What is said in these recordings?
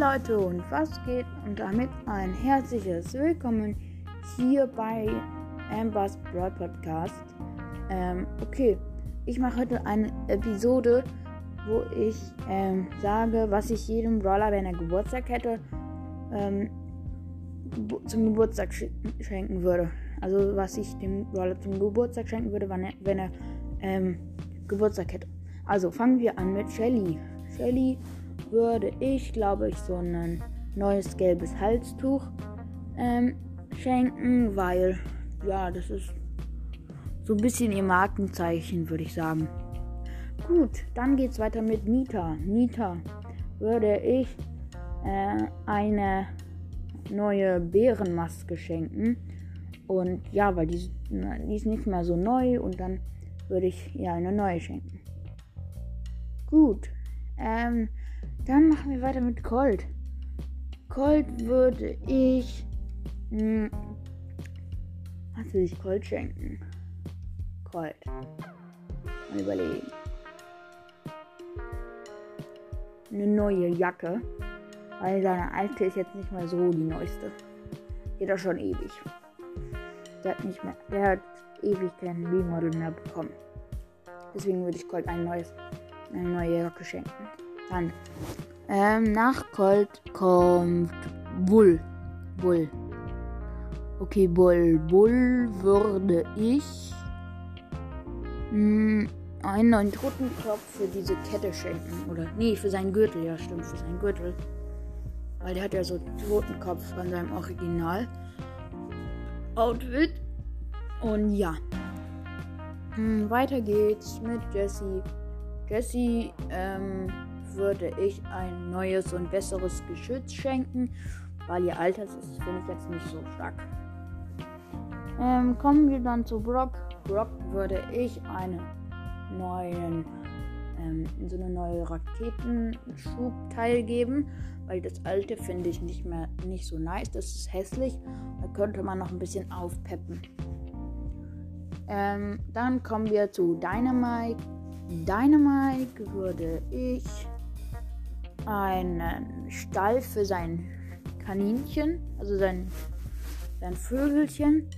Leute und was geht und damit ein herzliches Willkommen hier bei Ambers Broad Podcast. Ähm, okay, ich mache heute eine Episode, wo ich ähm, sage, was ich jedem Brawler, wenn er Geburtstag hätte, ähm, zum Geburtstag sch schenken würde. Also was ich dem Brawler zum Geburtstag schenken würde, wenn er, wenn er ähm, Geburtstag hätte. Also fangen wir an mit Shelly. Shelly würde ich, glaube ich, so ein neues gelbes Halstuch ähm, schenken, weil ja, das ist so ein bisschen ihr Markenzeichen, würde ich sagen. Gut, dann geht es weiter mit Nita. Nita würde ich äh, eine neue Bärenmaske schenken. Und ja, weil die, die ist nicht mehr so neu und dann würde ich ihr eine neue schenken. Gut, ähm, dann machen wir weiter mit Colt. Colt würde ich. Mh, hm, was will ich Colt schenken? Colt. Mal überlegen. Eine neue Jacke. Weil seine alte ist jetzt nicht mehr so die neueste. Geht er schon ewig. Der hat nicht mehr. Der hat ewig kein Remodel mehr bekommen. Deswegen würde ich Colt ein neues, eine neue Jacke schenken. Dann. Ähm, nach Colt kommt Bull. Bull. Okay, Bull. Bull würde ich mh, hm, einen neuen Totenkopf für diese Kette schenken. Oder, nee, für seinen Gürtel. Ja, stimmt, für seinen Gürtel. Weil der hat ja so Totenkopf von seinem Original Outfit. Und ja. Hm, weiter geht's mit Jesse. Jesse, ähm, würde ich ein neues und besseres Geschütz schenken, weil ihr Alters ist, finde ich jetzt nicht so stark. Ähm, kommen wir dann zu Brock. Brock würde ich einen neuen, ähm, so eine neue Raketenschubteil geben, weil das alte finde ich nicht mehr nicht so nice. Das ist hässlich. Da könnte man noch ein bisschen aufpeppen. Ähm, dann kommen wir zu Dynamite. Dynamite würde ich einen Stall für sein Kaninchen, also sein, sein Vögelchen.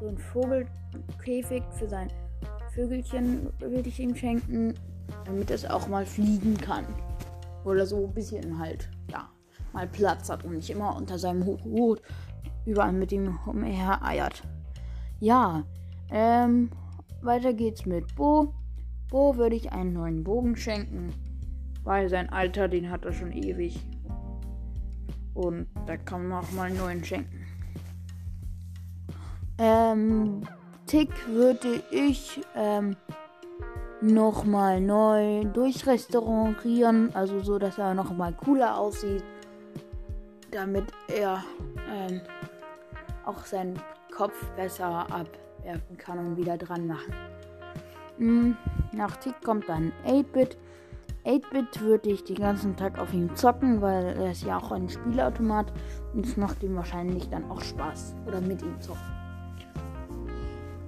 So ein Vogelkäfig für sein Vögelchen würde ich ihm schenken, damit es auch mal fliegen kann. Oder so ein bisschen halt, ja, mal Platz hat und nicht immer unter seinem Hut überall mit ihm umher eiert. Ja, ähm, weiter geht's mit Bo. Bo würde ich einen neuen Bogen schenken. Weil sein Alter, den hat er schon ewig. Und da kann man auch mal einen neuen schenken. Ähm, Tick würde ich ähm, nochmal neu durchrestaurieren. Also so, dass er nochmal cooler aussieht. Damit er ähm, auch seinen Kopf besser abwerfen kann und wieder dran machen. Hm, nach Tick kommt dann 8-Bit. 8-Bit würde ich den ganzen Tag auf ihm zocken, weil er ist ja auch ein Spielautomat und es macht ihm wahrscheinlich dann auch Spaß. Oder mit ihm zocken.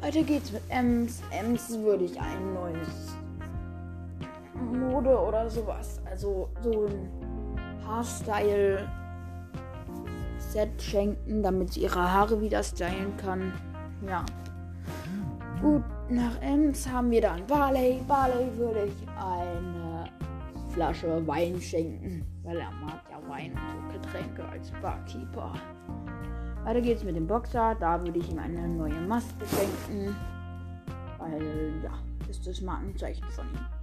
Weiter geht's mit Ems. Ems würde ich ein neues Mode oder sowas. Also so ein Haarstyle-Set schenken, damit sie ihre Haare wieder stylen kann. Ja. Gut, nach Ems haben wir dann Barley. Barley würde ich eine Flasche Wein schenken, weil er mag ja Wein und Getränke als Barkeeper. Weiter geht's mit dem Boxer. Da würde ich ihm eine neue Maske schenken, weil ja, ist das Markenzeichen von ihm.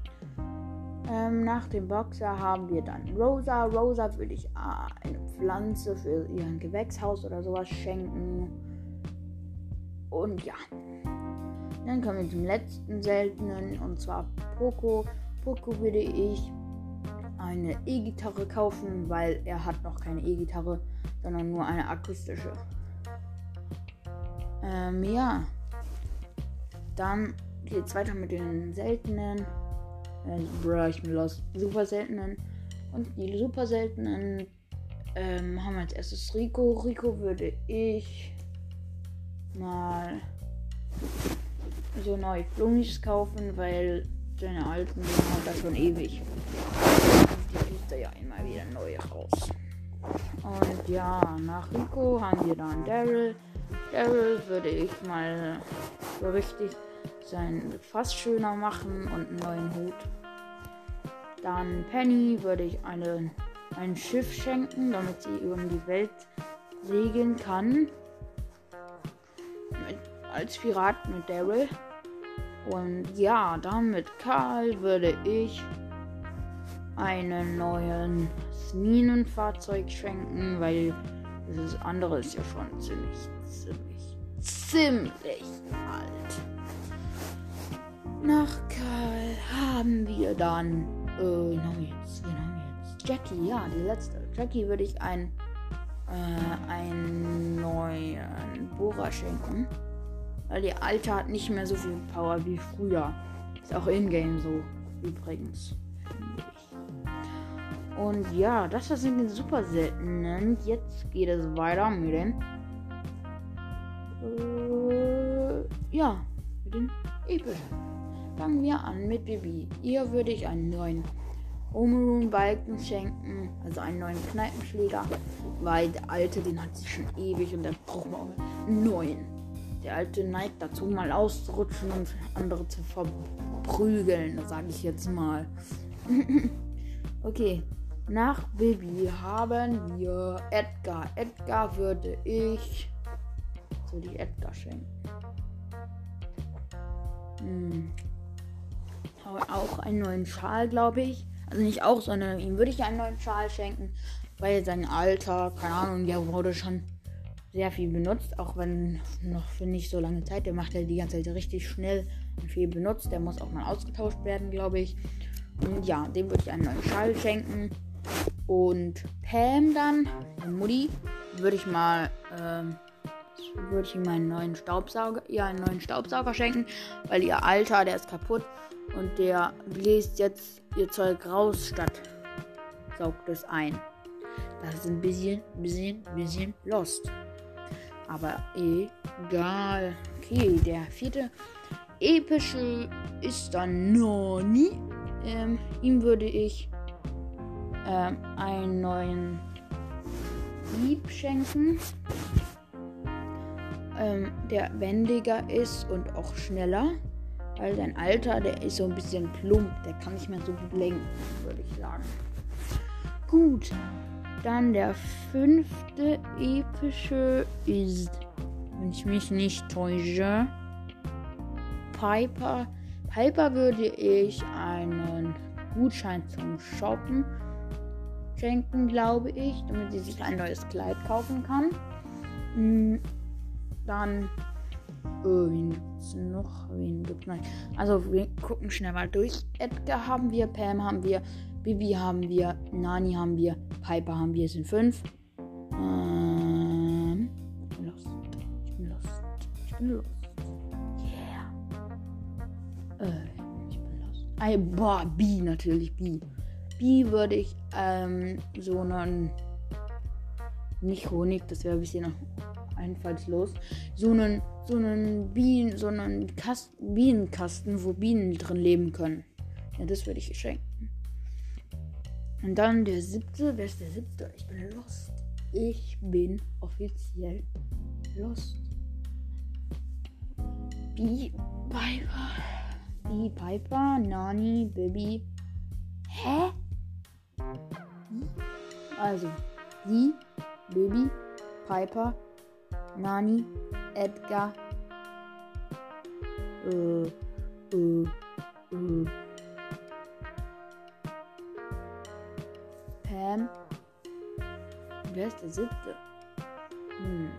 Ähm, nach dem Boxer haben wir dann Rosa. Rosa würde ich äh, eine Pflanze für ihren Gewächshaus oder sowas schenken. Und ja. Dann kommen wir zum letzten seltenen und zwar Poco. Poco würde ich eine E-Gitarre kaufen, weil er hat noch keine E-Gitarre, sondern nur eine akustische. Ähm, ja. Dann geht es weiter mit den seltenen. Äh, bro, ich bin los. Super seltenen. Und die super seltenen ähm, haben als erstes Rico. Rico würde ich mal so neue Flummis kaufen, weil seine alten hat er schon ewig die bringt er ja immer wieder neu raus. Und ja, nach Rico haben wir dann Daryl. Daryl würde ich mal so richtig sein Fass schöner machen und einen neuen Hut. Dann Penny würde ich eine, ein Schiff schenken, damit sie über die Welt segeln kann. Mit, als Pirat mit Daryl. Und ja, dann mit Karl würde ich einen neuen Minenfahrzeug schenken, weil das andere ist ja schon ziemlich, ziemlich, ziemlich alt. Nach Karl haben wir dann, äh, wen jetzt? Wen jetzt? Jackie, ja, die letzte. Jackie würde ich ein, äh, einen neuen Bohrer schenken. Weil die alte hat nicht mehr so viel Power wie früher. Ist auch in-game so, übrigens. Und ja, das sind die super seltenen. Jetzt geht es weiter mit den. Äh, ja, mit den epischen. Fangen wir an mit Bibi. Ihr würde ich einen neuen Omerun Balken schenken, also einen neuen Kneipenschläger, weil der alte, den hat sie schon ewig und der braucht auch einen neuen. Der alte neigt dazu, mal auszurutschen und andere zu verprügeln, sage ich jetzt mal. okay, nach Bibi haben wir Edgar. Edgar würde ich so die Edgar schenken. Hm. Auch einen neuen Schal, glaube ich. Also nicht auch, sondern ihm würde ich einen neuen Schal schenken, weil sein Alter, keine Ahnung, der wurde schon sehr viel benutzt, auch wenn noch für nicht so lange Zeit. Der macht ja die ganze Zeit richtig schnell und viel benutzt. Der muss auch mal ausgetauscht werden, glaube ich. Und ja, dem würde ich einen neuen Schal schenken. Und Pam dann, Mutti, würde ich mal, ähm, würde ich ihm einen neuen Staubsauger, ja, einen neuen Staubsauger schenken, weil ihr Alter, der ist kaputt und der bläst jetzt ihr Zeug raus statt saugt es ein. Das ist ein bisschen, bisschen, bisschen lost. Aber egal. Okay, der vierte epische ist dann Noni. Ähm, ihm würde ich ähm, einen neuen Dieb schenken. Ähm, der wendiger ist und auch schneller. Weil sein Alter, der ist so ein bisschen plump. Der kann nicht mehr so gut lenken, würde ich sagen. Gut. Dann der fünfte epische ist, wenn ich mich nicht täusche, Piper. Piper würde ich einen Gutschein zum Shoppen schenken, glaube ich, damit sie sich ein neues Kleid kaufen kann. Hm, dann, äh, wen gibt's noch? Wen gibt's noch? Also, wir gucken schnell mal durch. Edgar haben wir, Pam haben wir, Bibi haben wir, Nani haben wir, Piper haben wir, sind fünf. Ähm, ich bin lost. Ich bin lost. Ich bin lost. Yeah. Äh, ich bin lost. Ah, boah, B natürlich, B. B würde ich ähm, so einen. Nicht Honig, das wäre ein bisschen einfallslos. So einen, so einen Bienen, so einen Kasten, Bienenkasten, wo Bienen drin leben können. Ja, das würde ich schenken. Und dann der siebte. Wer ist der siebte? Ich bin lost. Ich bin offiziell lost. Bee Piper. Bee Piper, Nani, Baby. Hä? Also, sie, Baby, Piper, Nani, Edgar, äh, äh, äh, Pam. Wer ist der siebte? Hm.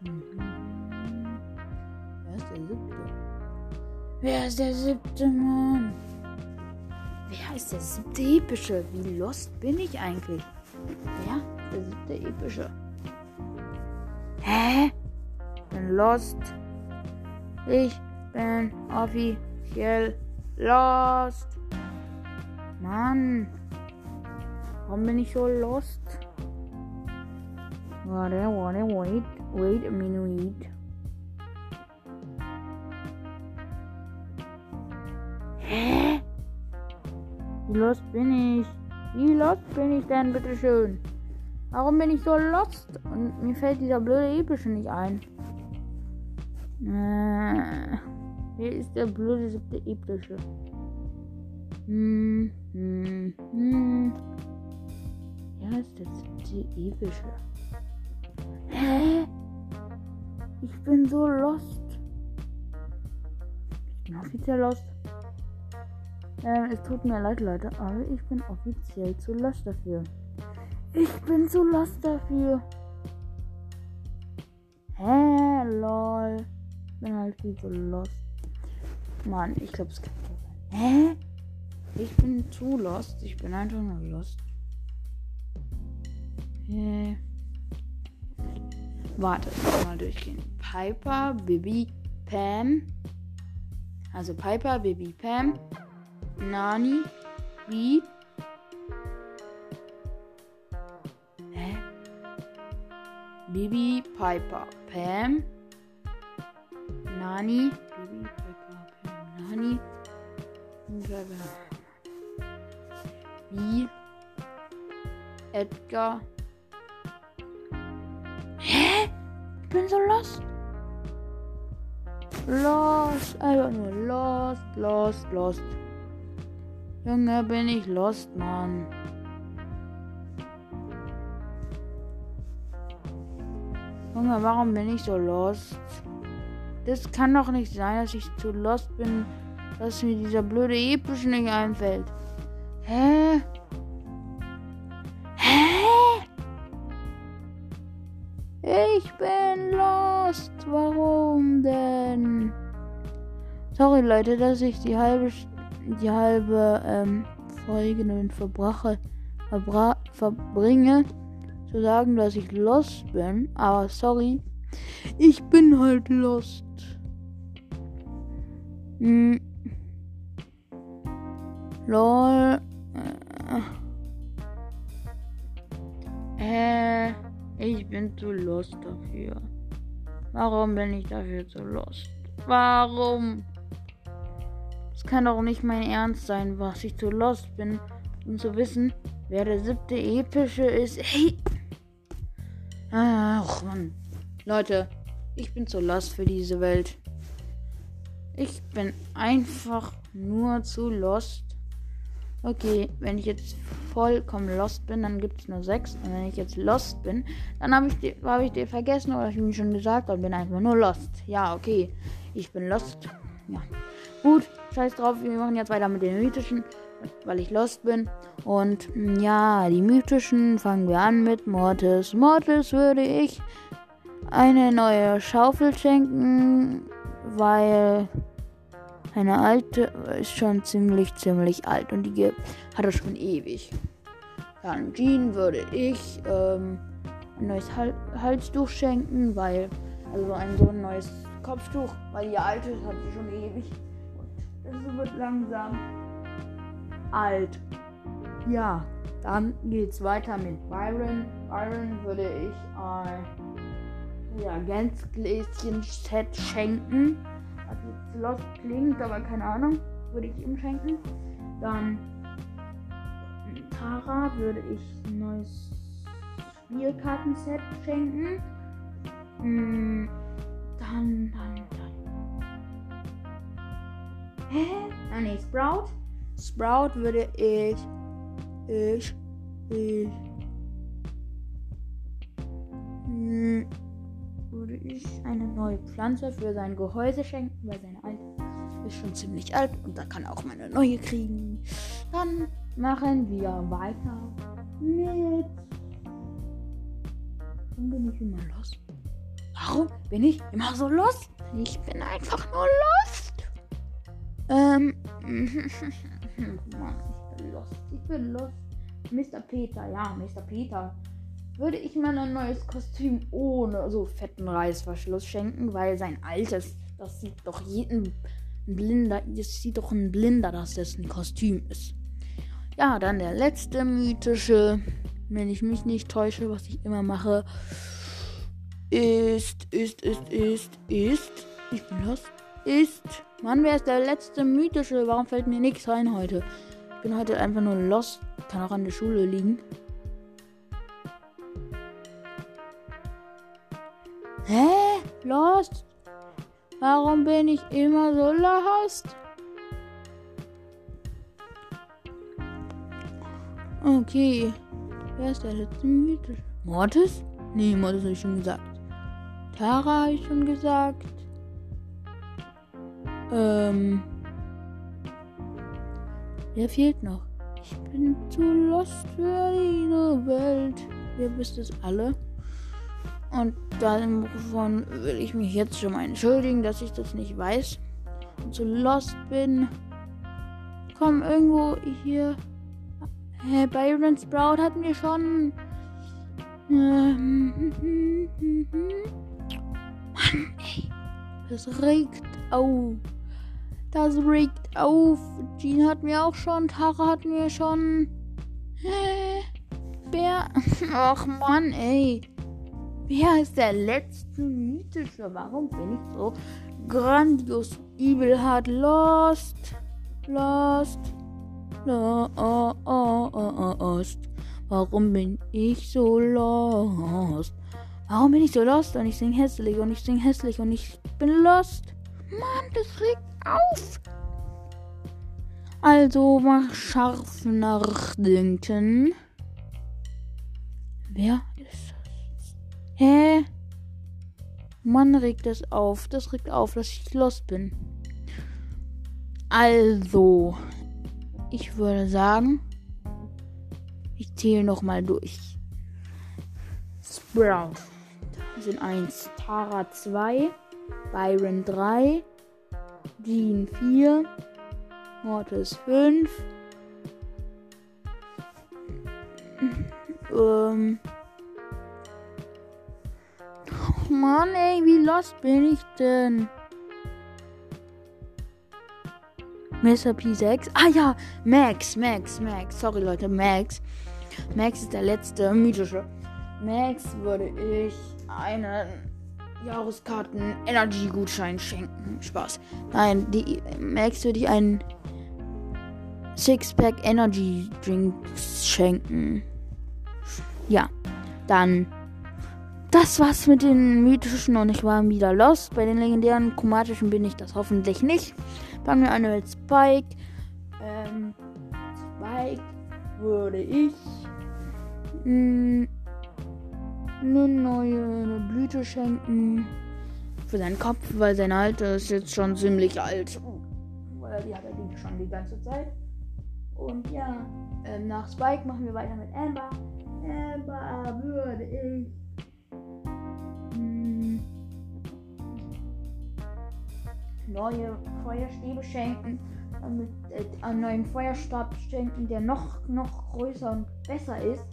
Mhm. Wer ist der siebte? Wer ist der siebte, Mann? Ist der siebte epische? Wie lost bin ich eigentlich? Ist der siebte epische? Hä? Ich bin lost. Ich bin offiziell lost. Mann. Warum bin ich so lost? Warte, warte, wait, wait a minute. Hä? Lost bin ich? Wie lost bin ich denn, bitteschön? Warum bin ich so lost? Und mir fällt dieser blöde Epische nicht ein. Äh, wer ist der blöde siebte Epische? Hm, hm, hm. Ja, ist der siebte Epische. Hä? Ich bin so lost. Ich bin offiziell lost. Ähm, es tut mir leid, Leute, aber ich bin offiziell zu lost dafür. Ich bin zu lost dafür. Hä, lol. Ich bin halt viel zu lost. Mann, ich glaube, es kann sein. Hä? Ich bin zu lost. Ich bin einfach nur lost. Hä? Warte, mal durchgehen. Piper, Bibi, Pam. Also Piper, Bibi, Pam, Nani, wie? Hä? Bibi, Piper, Pam, Nani, Bibi, Piper, Pam, Nani, wie? Edgar. Hä? Ich bin so lost. Lost, einfach nur lost, lost, lost. Junge, bin ich lost, Mann. Junge, warum bin ich so lost? Das kann doch nicht sein, dass ich zu lost bin, dass mir dieser blöde Episch nicht einfällt. Hä? Hä? Ich bin lost. Warum denn? Sorry Leute, dass ich die halbe die halbe ähm, Folge damit verbrache, verbra verbringe, zu sagen, dass ich lost bin. Aber sorry, ich bin halt lost. Hm. Lol. Äh, ich bin zu lost dafür. Warum bin ich dafür zu lost? Warum? Kann doch nicht mein Ernst sein, was ich zu lost bin, um zu wissen, wer der siebte epische ist. Hey! Ach, Mann. Leute, ich bin zu lost für diese Welt. Ich bin einfach nur zu lost. Okay, wenn ich jetzt vollkommen lost bin, dann gibt es nur sechs. Und wenn ich jetzt lost bin, dann habe ich, die, hab dir vergessen oder ich mir schon gesagt und bin einfach nur lost. Ja, okay. Ich bin lost. Ja. Gut, scheiß drauf, wir machen jetzt weiter mit den mythischen, weil ich lost bin. Und mm, ja, die mythischen fangen wir an mit Mortis. Mortis würde ich eine neue Schaufel schenken, weil eine alte ist schon ziemlich, ziemlich alt und die hat er schon ewig. Dann Jean würde ich ähm, ein neues Hal Halstuch schenken, weil, also ein so ein neues Kopftuch, weil die alte hat sie schon ewig. Es wird langsam alt. Ja, dann geht's weiter mit Byron. Byron würde ich ein ja, Gänzgläschen-Set schenken. Jetzt lost klingt, aber keine Ahnung. Würde ich ihm schenken. Dann Tara würde ich ein neues Spielkartenset schenken. Hm, dann, dann, Hä? Ah nee, Sprout. Sprout würde ich. Ich. Ich. Hm, würde ich eine neue Pflanze für sein Gehäuse schenken, weil seine alte ist schon ziemlich alt und da kann auch mal eine neue kriegen. Dann machen wir weiter mit. Warum bin ich immer los? Warum bin ich immer so los? Ich bin einfach nur los. Ähm. Mann, ich bin lost. Ich bin lost. Mr. Peter, ja, Mr. Peter. Würde ich mal ein neues Kostüm ohne so fetten Reißverschluss schenken, weil sein altes, das sieht doch jeden Blinder, das sieht doch ein Blinder, dass das ein Kostüm ist. Ja, dann der letzte mythische, wenn ich mich nicht täusche, was ich immer mache, ist, ist, ist, ist, ist, ich bin lost, ist Mann, wer ist der letzte mythische? Warum fällt mir nichts ein heute? Ich bin heute einfach nur lost. Kann auch an der Schule liegen. Hä? Lost? Warum bin ich immer so lost? Okay. Wer ist der letzte Mythisch? Mortis? Nee, Mortis habe ich schon gesagt. Tara habe ich schon gesagt. Ähm. Wer fehlt noch? Ich bin zu lost für diese Welt. Ihr wisst es alle. Und davon will ich mich jetzt schon mal entschuldigen, dass ich das nicht weiß und zu lost bin. Komm, irgendwo hier. Hey, Byron Sprout hatten wir schon. Mann, ey. Das regt auf. Das regt auf. Jean hat mir auch schon. Tara hat mir schon. Wer? Ach Mann, ey. Wer ist der letzte mythische? Warum bin ich so grandios übel hart lost? Lost. Lost. Warum bin ich so lost? Warum bin ich so lost? Und ich sing hässlich und ich sing hässlich und ich bin lost. Mann, das regt auf. Also mach scharf nachdenken. Wer ist das? Hä? Mann, regt das auf. Das regt auf, dass ich lost bin. Also, ich würde sagen, ich zähle nochmal durch. Sprout sind 1, Tara 2, Byron 3, Jean 4, Mortis 5, ähm. Oh Mann, ey, wie lost bin ich denn? Mr. P6. Ah ja, Max, Max, Max. Sorry Leute, Max. Max ist der letzte mythische. Max würde ich einen Jahreskarten-Energy-Gutschein schenken. Spaß. Nein, die Max würde ich einen Sixpack Energy Drinks schenken. Ja, dann. Das war's mit den mythischen und ich war wieder lost. Bei den legendären chromatischen bin ich das hoffentlich nicht. Fangen wir an mit Spike. Ähm, Spike würde ich mh, eine neue Blüte schenken für seinen Kopf, weil sein Alter ist jetzt schon ziemlich alt. Weil die hat er schon die ganze Zeit. Und ja, ähm, nach Spike machen wir weiter mit Amber. Amber würde ich mh, neue Feuerstäbe schenken. Damit, äh, einen neuen Feuerstab schenken, der noch, noch größer und besser ist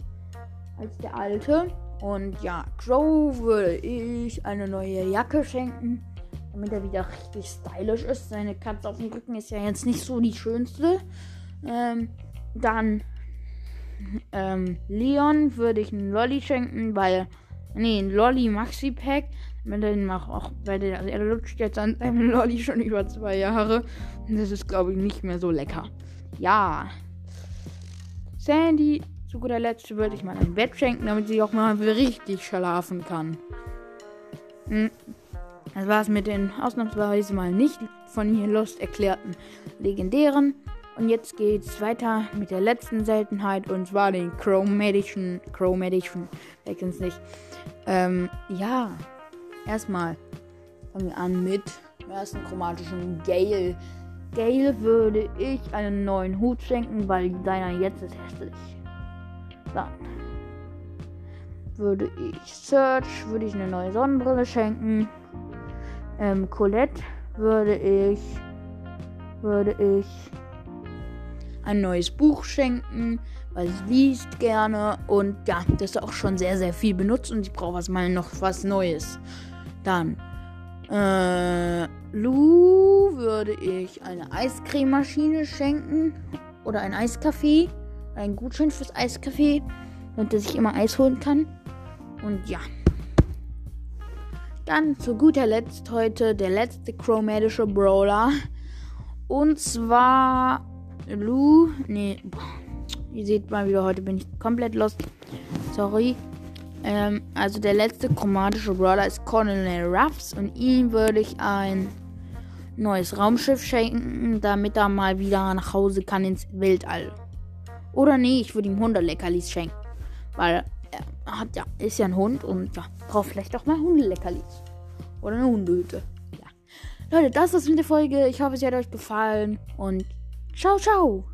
als der alte. Und ja, Crow würde ich eine neue Jacke schenken, damit er wieder richtig stylisch ist. Seine Katze auf dem Rücken ist ja jetzt nicht so die schönste. Ähm, dann ähm, Leon würde ich einen Lolly schenken, weil. Nee, ein Lolly Maxi Pack. Damit er den auch, weil der, also er lutscht jetzt an seinem Lolly schon über zwei Jahre. Und das ist, glaube ich, nicht mehr so lecker. Ja. Sandy zu guter Letzt würde ich mal ein Bett schenken, damit sie auch mal richtig schlafen kann. Hm. Das war es mit den ausnahmsweise mal nicht von hier Lust erklärten legendären. Und jetzt geht's weiter mit der letzten Seltenheit und zwar den Chromatischen. Chromatischen. Wer kennt's nicht? Ähm, ja. Erstmal fangen wir an mit dem ersten chromatischen Gale. Gale würde ich einen neuen Hut schenken, weil deiner jetzt ist hässlich. Dann würde ich Search, würde ich eine neue Sonnenbrille schenken. Ähm, Colette würde ich, würde ich ein neues Buch schenken, weil sie liest gerne und ja, das ist auch schon sehr, sehr viel benutzt und ich brauche was mal noch was Neues. Dann, äh, Lou würde ich eine Eiscrememaschine schenken oder ein Eiskaffee einen Gutschein fürs Eiscafé, damit er sich immer Eis holen kann. Und ja. Dann zu guter Letzt heute der letzte chromatische Brawler. Und zwar Lu. Nee. Boah. Ihr seht mal wieder, heute bin ich komplett lost. Sorry. Ähm, also der letzte chromatische Brawler ist Colonel Ruffs und ihm würde ich ein neues Raumschiff schenken, damit er mal wieder nach Hause kann ins Weltall. Oder nee, ich würde ihm Hundeleckerlis schenken. Weil er hat ja, ist ja ein Hund und ja, braucht vielleicht auch mal Hundeleckerlis. Oder eine Hundehütte. Ja. Leute, das war's mit der Folge. Ich hoffe, es hat euch gefallen und ciao, ciao.